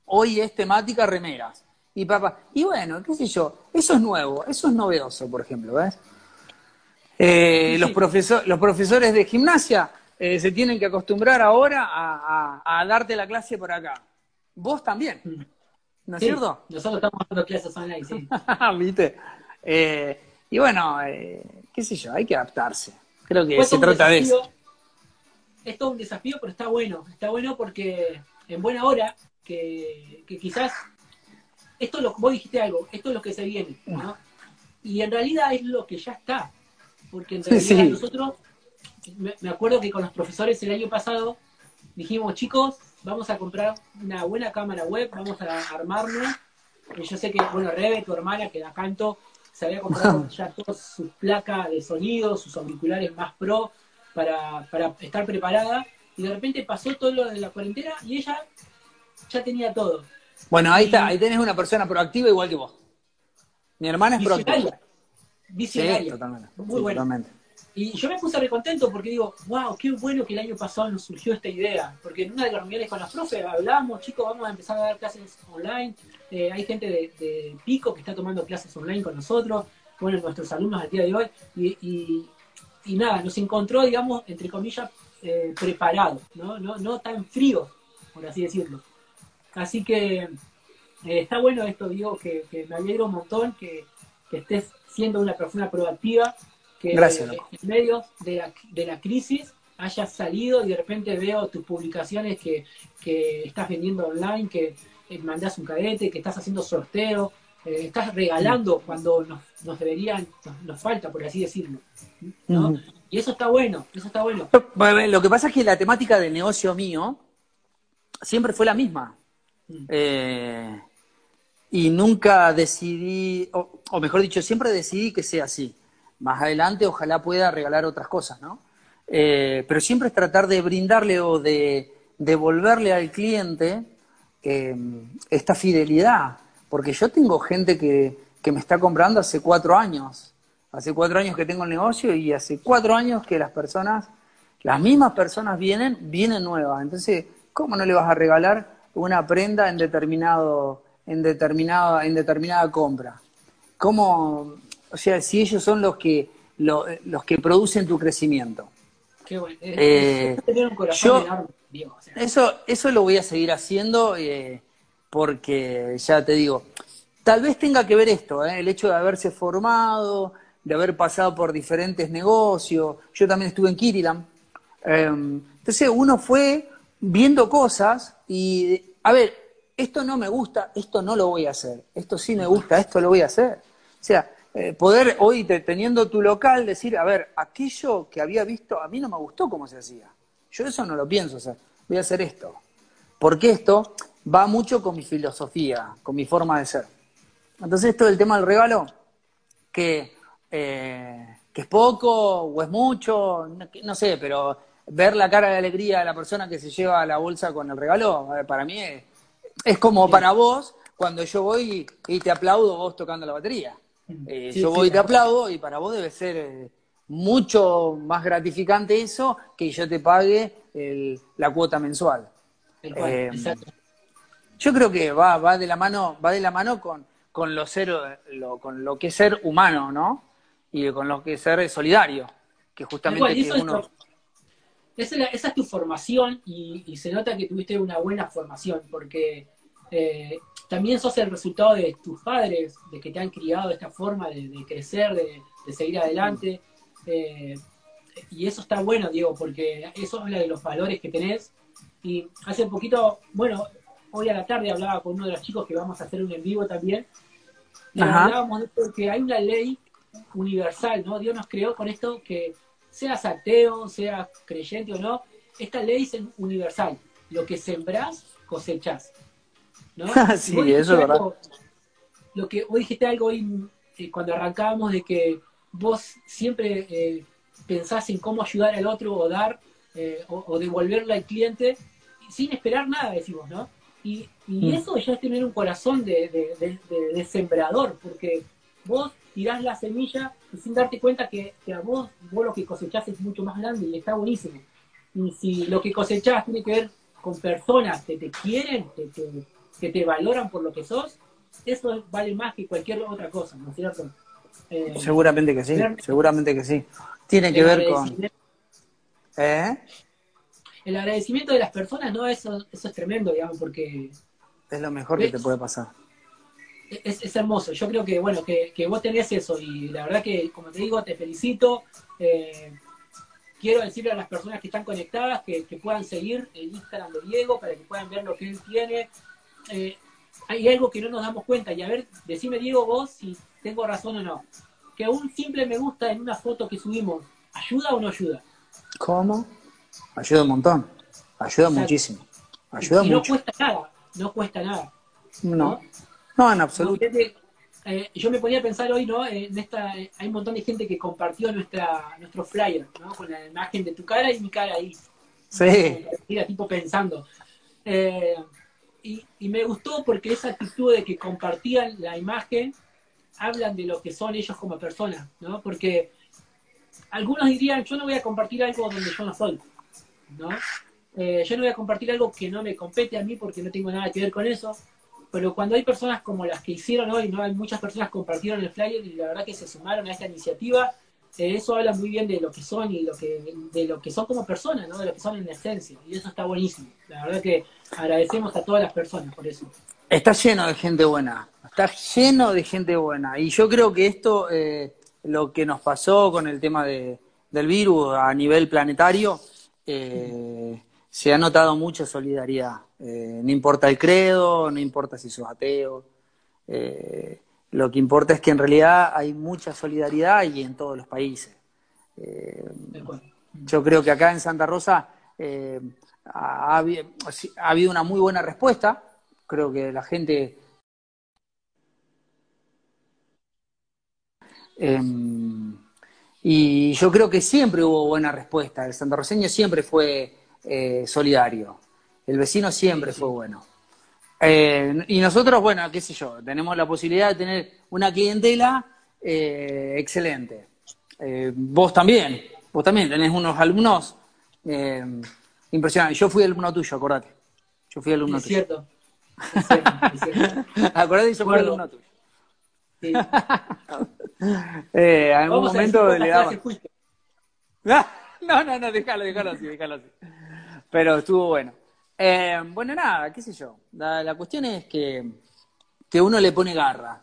hoy es temática remeras. Y papá, y bueno, qué sé yo, eso es nuevo, eso es novedoso, por ejemplo, ¿ves? Eh, los, los profesores de gimnasia eh, se tienen que acostumbrar ahora a, darte la clase por acá. Vos también, ¿no es cierto? Nosotros estamos dando clases online, sí. ¿Viste? Eh, y bueno, qué sé yo, hay que adaptarse. Creo que se trata de eso. Es todo un desafío, pero está bueno. Está bueno porque en buena hora que, quizás esto lo, vos dijiste algo, esto es lo que se viene, ¿no? Y en realidad es lo que ya está, porque en realidad nosotros, me, acuerdo que con los profesores el año pasado dijimos, chicos, vamos a comprar una buena cámara web, vamos a armarnos. Y yo sé que, bueno, Rebe, tu hermana, que da canto, se había comprado ya todas sus placas de sonido, sus auriculares más pro, para, para estar preparada. Y de repente pasó todo lo de la cuarentena y ella ya tenía todo. Bueno, ahí está, ahí tenés una persona proactiva igual que vos. Mi hermana es proactiva. Visionaria. Sí, totalmente. Muy Sí, bueno. totalmente. Y yo me puse recontento porque digo, wow, qué bueno que el año pasado nos surgió esta idea. Porque en una de las reuniones con las profes hablábamos, chicos, vamos a empezar a dar clases online. Eh, hay gente de, de Pico que está tomando clases online con nosotros, bueno, nuestros alumnos al día de hoy. Y, y- y nada, nos encontró, digamos, entre comillas, eh, preparados, ¿no? ¿no? No tan fríos, por así decirlo. Así que eh, está bueno esto, digo, que, que me alegro un montón que, que estés siendo una persona proactiva, que Gracias, eh, en medio de la, de la crisis hayas salido y de repente veo tus publicaciones que, que estás vendiendo online, que eh, mandás un cadete, que estás haciendo sorteo, eh, estás regalando cuando nos, nos deberían, nos, nos falta, por así decirlo. ¿no? Y eso está bueno, eso está. Bueno, Lo que pasa es que la temática del negocio mío siempre fue la misma. Eh, y nunca decidí, o, mejor dicho, siempre decidí que sea así. Más adelante ojalá pueda regalar otras cosas, ¿no? Eh, pero siempre es tratar de brindarle o de devolverle al cliente eh, esta fidelidad. Porque yo tengo gente que, que me está comprando hace cuatro años. Hace cuatro años que tengo el negocio y hace cuatro años que las personas, las mismas personas vienen, vienen nuevas. Entonces, ¿cómo no le vas a regalar una prenda en determinado, en determinada, en determinada compra? ¿Cómo, o sea, si ellos son los que, lo- los que producen tu crecimiento? Qué bueno. Eh, un yo- enorme, Diego. o sea, Eso, eso lo voy a seguir haciendo eh, porque, ya te digo, tal vez tenga que ver esto, eh, el hecho de haberse formado, de haber pasado por diferentes negocios. Yo también estuve en Kirilam. Eh, entonces uno fue viendo cosas y, a ver, esto no me gusta, esto no lo voy a hacer. Esto sí me gusta, esto lo voy a hacer. O sea, eh, poder hoy, te- teniendo tu local, decir, a ver, aquello que había visto, a mí no me gustó cómo se hacía. Yo eso no lo pienso hacer. Voy a hacer esto. Porque esto va mucho con mi filosofía, con mi forma de ser. Entonces, esto del tema del regalo, que, eh, que es poco o es mucho, no sé, pero ver la cara de alegría de la persona que se lleva la bolsa con el regalo, eh, para mí es, es como para vos cuando yo voy y te aplaudo vos tocando la batería. Eh, Sí, yo sí, voy y te aplaudo y para vos debe ser eh, mucho más gratificante eso que yo te pague el- la cuota mensual. eh. Yo creo que va, va de la mano, va de la mano con, con lo ser, lo, con lo que es ser humano, ¿no? Y con lo que es ser solidario. Que justamente y que es uno. Esa, es la- esa es tu formación y, y se nota que tuviste una buena formación porque eh, también sos el resultado de tus padres, de que te han criado de esta forma de, de crecer, de, de seguir adelante. eh, y eso está bueno, Diego, porque eso habla de los valores que tenés. Y hace poquito, bueno, hoy a la tarde hablaba con uno de los chicos que vamos a hacer un en vivo también. Y Ajá. hablábamos de que hay una ley universal, ¿no? Dios nos creó con esto que seas ateo, seas creyente o no, esta ley es universal. Lo que sembrás, cosechás. ¿no? Sí, vos dijiste eso es verdad. algo- Lo que vos dijiste algo hoy eh, cuando arrancábamos de que vos siempre eh, pensás en cómo ayudar al otro o dar eh, o, o devolverle al cliente sin esperar nada, decimos, ¿no? Y, y Mm. eso ya es tener un corazón de, de- de- de- de sembrador, porque vos tirás la semilla y sin darte cuenta que, que a vos, vos lo que cosechás es mucho más grande y está buenísimo. Y si lo que cosechás tiene que ver con personas que te quieren, que te, que te valoran por lo que sos, eso vale más que cualquier otra cosa, ¿no es cierto? Eh, Seguramente que sí, seguramente que sí. Tiene que ver con. ¿Eh? El agradecimiento de las personas, ¿no? Eso, eso es tremendo, digamos, porque Es lo mejor que te puede pasar. Es, es hermoso. Yo creo que, bueno, que, que vos tenés eso y la verdad que, como te digo, te felicito. Eh, quiero decirle a las personas que están conectadas que, que puedan seguir el Instagram de Diego para que puedan ver lo que él tiene. Eh, hay algo que no nos damos cuenta y a ver, decime Diego vos si tengo razón o no. Que un simple me gusta en una foto que subimos, ¿ayuda o no ayuda? ¿Cómo? Ayuda un montón. Ayuda muchísimo. Ayuda y no mucho. cuesta nada, no cuesta nada. No. No, en No, absoluto. fíjate, eh, yo me ponía a pensar hoy, ¿no? En esta, eh, hay un montón de gente que compartió nuestra, nuestro flyer, ¿no? Con la imagen de tu cara y mi cara ahí. Sí. Era tipo pensando. Eh, y, y me gustó porque esa actitud de que compartían la imagen hablan de lo que son ellos como personas, ¿no? Porque algunos dirían, yo no voy a compartir algo donde yo no soy, ¿no? Eh, yo no voy a compartir algo que no me compete a mí porque no tengo nada que ver con eso, pero cuando hay personas como las que hicieron hoy, ¿no? Hay muchas personas compartieron el flyer y la verdad que se sumaron a esta iniciativa, eh, eso habla muy bien de lo que son y lo que, de lo que son como personas, ¿no? De lo que son en esencia, y eso está buenísimo. La verdad que agradecemos a todas las personas por eso. Está lleno de gente buena, está lleno de gente buena. Y yo creo que esto, eh, lo que nos pasó con el tema de, del virus a nivel planetario, eh, se ha notado mucha solidaridad. Eh, no importa el credo, no importa si sos ateo. Eh, lo que importa es que en realidad hay mucha solidaridad y en todos los países. Eh, yo creo que acá en Santa Rosa ha, habi- ha habido una muy buena respuesta. Creo que la gente Em, y yo creo que siempre hubo buena respuesta. El santarroceño siempre fue eh, solidario. El vecino siempre fue bueno. Eh, y nosotros, bueno, qué sé yo, tenemos la posibilidad de tener una clientela eh, excelente. Eh, vos también, vos también tenés unos alumnos impresionantes. Yo fui alumno tuyo, acordate. Yo fui alumno Es tuyo. cierto. Es cierto, es cierto. acordate, yo fui alumno tuyo. Sí. Eh, en algún a momento le daba. No, no, no, déjalo, déjalo así, déjalo así. Pero estuvo bueno. Eh, bueno, nada, qué sé yo. La, la cuestión es que, que uno le pone garra,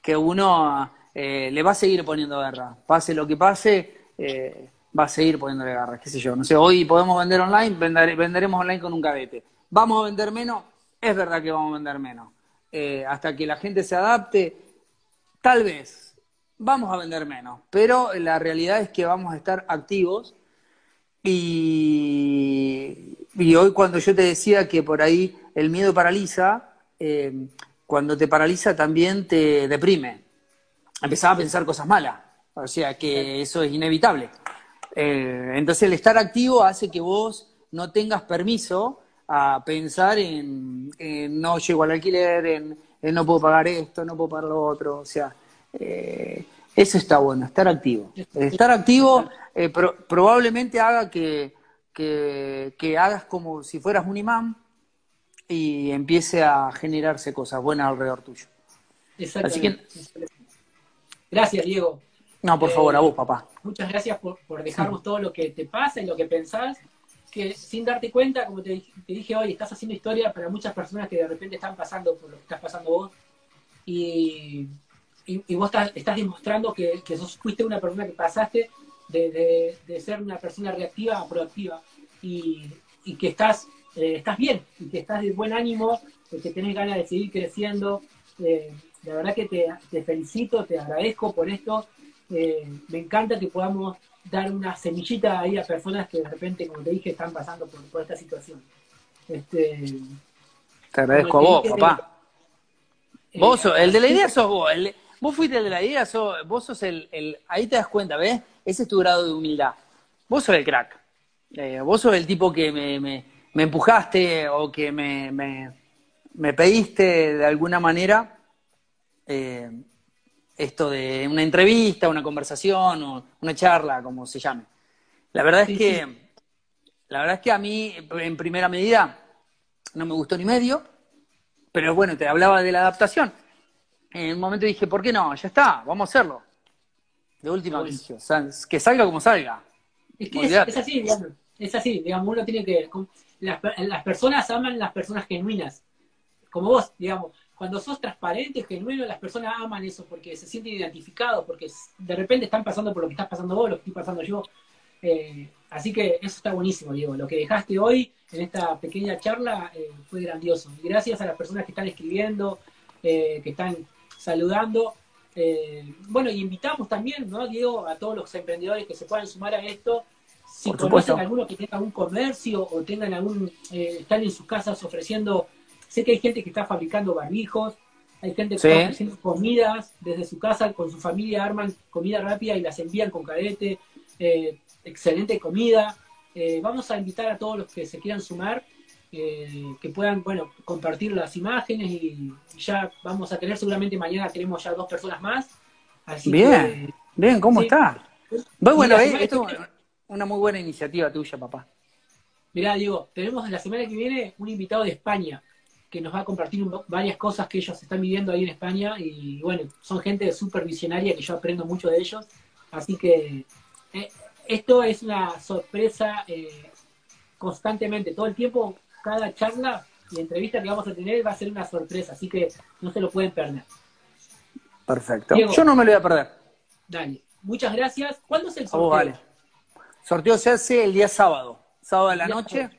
que uno eh, le va a seguir poniendo garra. Pase lo que pase, eh, va a seguir poniéndole garra, qué sé yo. No sé, hoy podemos vender online, vender- venderemos online con un cadete. ¿Vamos a vender menos? Es verdad que vamos a vender menos. Eh, hasta que la gente se adapte, tal vez vamos a vender menos, pero la realidad es que vamos a estar activos y, y hoy cuando yo te decía que por ahí el miedo paraliza, eh, cuando te paraliza también te deprime. Empezaba a pensar cosas malas, o sea que eso es inevitable. Eh, entonces el estar activo hace que vos no tengas permiso a pensar en, en no llego al alquiler, en, en no puedo pagar esto, no puedo pagar lo otro, o sea, eh, eso está bueno, estar activo. Estar activo eh, pro- probablemente haga que, que, que hagas como si fueras un imán y empiece a generarse cosas buenas alrededor tuyo. Exactamente. Gracias, Diego. No, por Eh, favor, a vos, papá. Muchas gracias por, por dejarnos todo lo que te pasa y lo que pensás, que sin darte cuenta, como te, te dije hoy, estás haciendo historia para muchas personas que de repente están pasando por lo que estás pasando vos. Y, y, y vos estás, estás demostrando que, que sos, fuiste una persona que pasaste de, de- de ser una persona reactiva a proactiva. Y, y que estás, eh, estás bien, y que estás de buen ánimo, y que tenés ganas de seguir creciendo. Eh, la verdad que te, te felicito, te agradezco por esto. Eh, me encanta que podamos dar una semillita ahí a personas que de repente, como te dije, están pasando por, por esta situación. Este, Te agradezco a vos, dije, papá. eh, Vos sos- el de la idea sos vos. el vos fuiste el de la idea, sos- vos sos el, el- Ahí te das cuenta, ¿ves? Ese es tu grado de humildad. Vos sos el crack. Eh, vos sos el tipo que me, me- me empujaste o que me, me- me pediste de alguna manera eh, esto de una entrevista, una conversación o una charla, como se llame. La verdad es Sí, que. La verdad es que a mí, en primera medida, no me gustó ni medio. Pero bueno, te hablaba de la adaptación. En un momento dije, ¿por qué no? Ya está, vamos a hacerlo. De última, Bueno. qué sé yo, o sea, que salga como salga. Es que es, así, digamos. Es así, digamos, uno tiene que. Las, per- las personas aman las personas genuinas. Como vos, digamos. Cuando sos transparente, genuino, las personas aman eso porque se sienten identificados, porque de repente están pasando por lo que estás pasando vos, lo que estoy pasando yo. Eh, así que eso está buenísimo, Diego. Lo que dejaste hoy en esta pequeña charla eh, fue grandioso. Y gracias a las personas que están escribiendo, eh, que están saludando. Eh, bueno, y invitamos también, ¿no, Diego, a todos los emprendedores que se puedan sumar a esto. Si Por conocen supuesto. alguno que tenga un comercio o tengan algún, eh, están en sus casas ofreciendo, sé que hay gente que está fabricando barbijos, hay gente que Sí. está ofreciendo comidas desde su casa con su familia, arman comida rápida y las envían con cadete, eh, excelente comida. Eh, vamos a invitar a todos los que se quieran sumar eh, que puedan, bueno, compartir las imágenes y ya vamos a tener seguramente mañana tenemos ya dos personas más. bien, bien, ¿cómo está? Bueno, eh, esto es una muy buena iniciativa tuya, papá. Mirá, Diego, tenemos la semana que viene un invitado de España que nos va a compartir varias cosas que ellos están viviendo ahí en España y bueno, son gente súper visionaria que yo aprendo mucho de ellos. Así que eh, esto es una sorpresa constantemente, todo el tiempo cada charla y entrevista que vamos a tener va a ser una sorpresa, así que no se lo pueden perder. Perfecto. Yo no me lo voy a perder. Dale. Muchas gracias. ¿Cuándo es el sorteo? Oh, vale. Sorteo se hace el día sábado, sábado de la noche.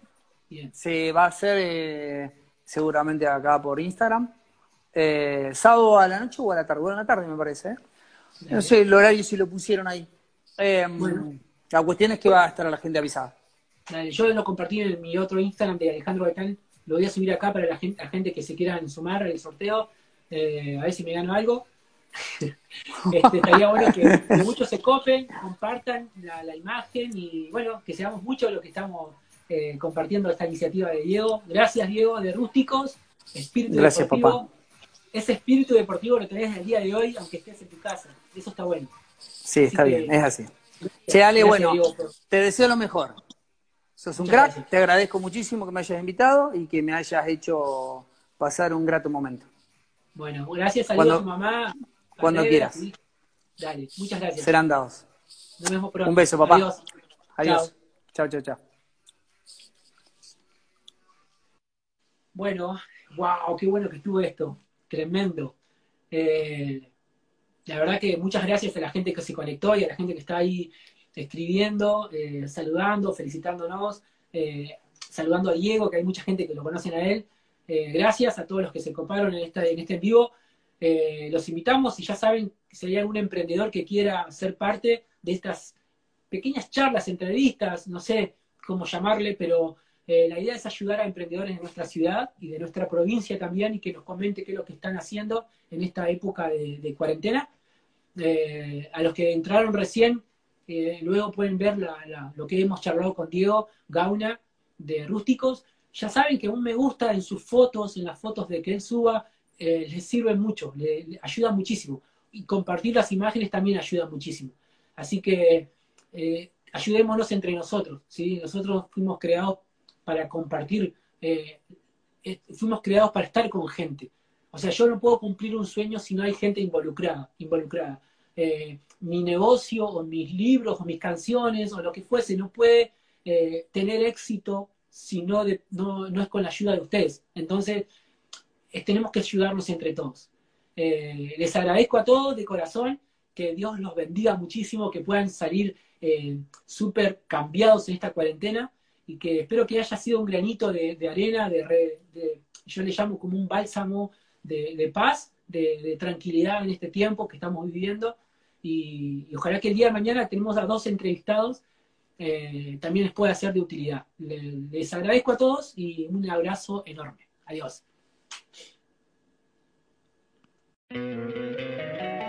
Se va a hacer eh, seguramente acá por Instagram. Eh, sábado a la noche o a la tarde. Bueno, a la tarde me parece. ¿eh? No sé el horario si lo pusieron ahí. La cuestión es que va a estar la gente avisada yo lo compartí en mi otro Instagram de Alejandro Gaitán. Lo voy a subir acá para la gente, la gente que se quieran sumar al sorteo. Eh, a ver si me gano algo. este, estaría bueno que, muchos se copen, compartan la, imagen y bueno, que seamos muchos los que estamos eh, compartiendo esta iniciativa de Diego. Gracias, Diego, de Rústicos. Espíritu Gracias, deportivo. Ese espíritu deportivo lo tenés el día de hoy, aunque estés en tu casa. Eso está bueno. Sí, está bien, es así. Che, Ale, bueno, te deseo lo mejor. Sos un crack, te agradezco muchísimo que me hayas invitado y que me hayas hecho pasar un grato momento. Bueno, gracias a Dios, mamá. Cuando quieras. Dale, muchas gracias. Serán dados. Nos vemos pronto. Un beso, papá. Adiós. Adiós. Chao, chao, chao. Bueno, wow, qué bueno que estuvo esto. Tremendo. Eh, la verdad que muchas gracias a la gente que se conectó y a la gente que está ahí escribiendo, eh, saludando, felicitándonos, eh, saludando a Diego, que hay mucha gente que lo conocen a él. Eh, gracias a todos los que se coparon en, esta, en este en vivo. los invitamos y ya saben si hay algún emprendedor que quiera ser parte de estas pequeñas charlas, entrevistas, no sé cómo llamarle, pero la idea es ayudar a emprendedores de nuestra ciudad y de nuestra provincia también y que nos comente qué es lo que están haciendo en esta época de, cuarentena. a los que entraron recién, luego pueden ver lo que hemos charlado con Diego Gauna de Rústicos. Ya saben que un me gusta en sus fotos, en las fotos de que él suba, eh, les sirve mucho, le, ayuda muchísimo. Y compartir las imágenes también ayuda muchísimo. Así que eh, ayudémonos entre nosotros. ¿sí? Nosotros fuimos creados para compartir, eh, fuimos creados para estar con gente. O sea, yo no puedo cumplir un sueño si no hay gente involucrada. involucrada. Eh, mi negocio o mis libros o mis canciones o lo que fuese no puede eh, tener éxito si no, no, es con la ayuda de ustedes. Entonces, tenemos que ayudarnos entre todos. Eh, les agradezco a todos de corazón, que Dios los bendiga muchísimo, que puedan salir súper cambiados en esta cuarentena y que espero que haya sido un granito de, arena, de, yo le llamo como un bálsamo de, paz, de, tranquilidad en este tiempo que estamos viviendo y, ojalá que el día de mañana tenemos a dos entrevistados, eh, también les pueda ser de utilidad. Les, agradezco a todos y un abrazo enorme. Adiós.